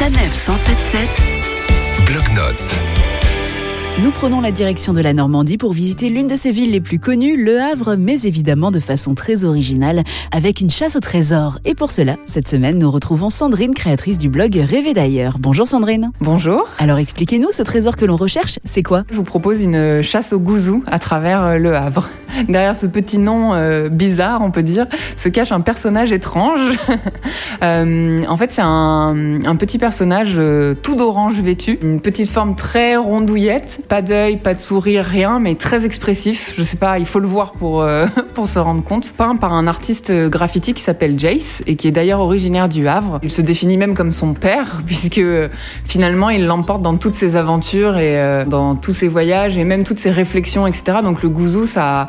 Sanef 177 Bloc-notes. Nous prenons la direction de la Normandie pour visiter l'une de ses villes les plus connues, Le Havre, mais évidemment de façon très originale, avec une chasse au trésor. Et pour cela, cette semaine, nous retrouvons Sandrine, créatrice du blog Rêver d'ailleurs. Bonjour Sandrine. Bonjour. Alors expliquez-nous, ce trésor que l'on recherche, c'est quoi? Je vous propose une chasse au gouzou à travers euh, Le Havre. Derrière ce petit nom euh, bizarre, on peut dire, se cache un personnage étrange. Euh, en fait, c'est un, petit personnage euh, tout d'orange vêtu, une petite forme très rondouillette, pas d'œil, pas de sourire, rien, mais très expressif. Je sais pas, il faut le voir pour, pour se rendre compte. Peint par un artiste graffiti qui s'appelle Jace et qui est d'ailleurs originaire du Havre. Il se définit même comme son père, puisque finalement, il l'emporte dans toutes ses aventures et dans tous ses voyages et même toutes ses réflexions, etc. Donc le gouzou, ça.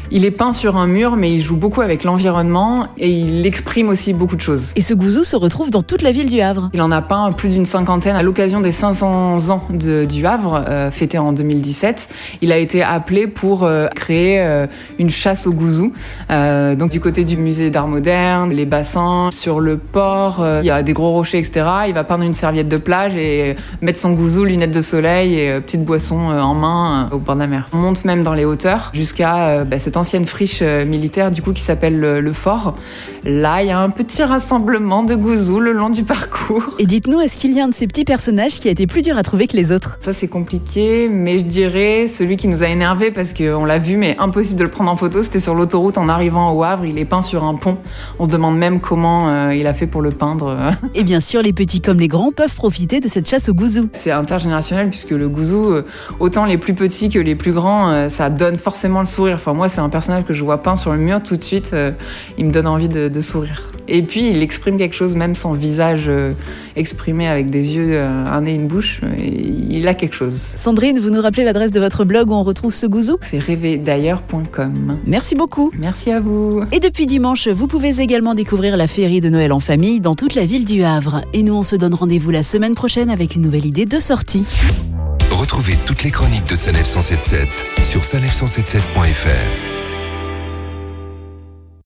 Il est peint sur un mur, mais il joue beaucoup avec l'environnement et il exprime aussi beaucoup de choses. Et ce gouzou se retrouve dans toute la ville du Havre. Il en a peint plus d'une cinquantaine à l'occasion des 500 ans de- du Havre, euh, fêté en 2017. Il a été appelé pour euh, créer euh, une chasse au gouzou. Donc du côté du musée d'art moderne, les bassins, sur le port, il y a des gros rochers, etc. Il va peindre une serviette de plage et mettre son gouzou, lunettes de soleil et petite boisson en main au bord de la mer. On monte même dans les hauteurs jusqu'à bah, cette ancienne friche euh, militaire du coup qui s'appelle le, le fort. Là, il y a un petit rassemblement de gouzous le long du parcours. Et dites-nous, est-ce qu'il y a un de ces petits personnages qui a été plus dur à trouver que les autres? Ça c'est compliqué, mais je dirais celui qui nous a énervé parce qu'on l'a vu, mais impossible de le prendre en photo. C'était sur l'autoroute en arrivant au Havre. Il est peint sur un pont. On se demande même comment euh, il a fait pour le peindre. Et bien sûr, les petits comme les grands peuvent profiter de cette chasse au gouzou. C'est intergénérationnel puisque le gouzou, euh, autant les plus petits que les plus grands, ça donne forcément le sourire. Enfin moi, c'est un personnage que je vois peint sur le mur tout de suite. euh, il me donne envie de, de sourire. Et puis il exprime quelque chose, même sans visage euh, exprimé avec des yeux, euh, un nez, une bouche. il a quelque chose. Sandrine, vous nous rappelez l'adresse de votre blog où on retrouve ce gouzou C'est rêverdailleurs.com. Merci beaucoup. Merci à vous. Et depuis dimanche, vous pouvez également découvrir la féerie de Noël en famille dans toute la ville du Havre. Et nous, on se donne rendez-vous la semaine prochaine avec une nouvelle idée de sortie. Retrouvez toutes les chroniques de Sanef 177 sur sanef177.fr.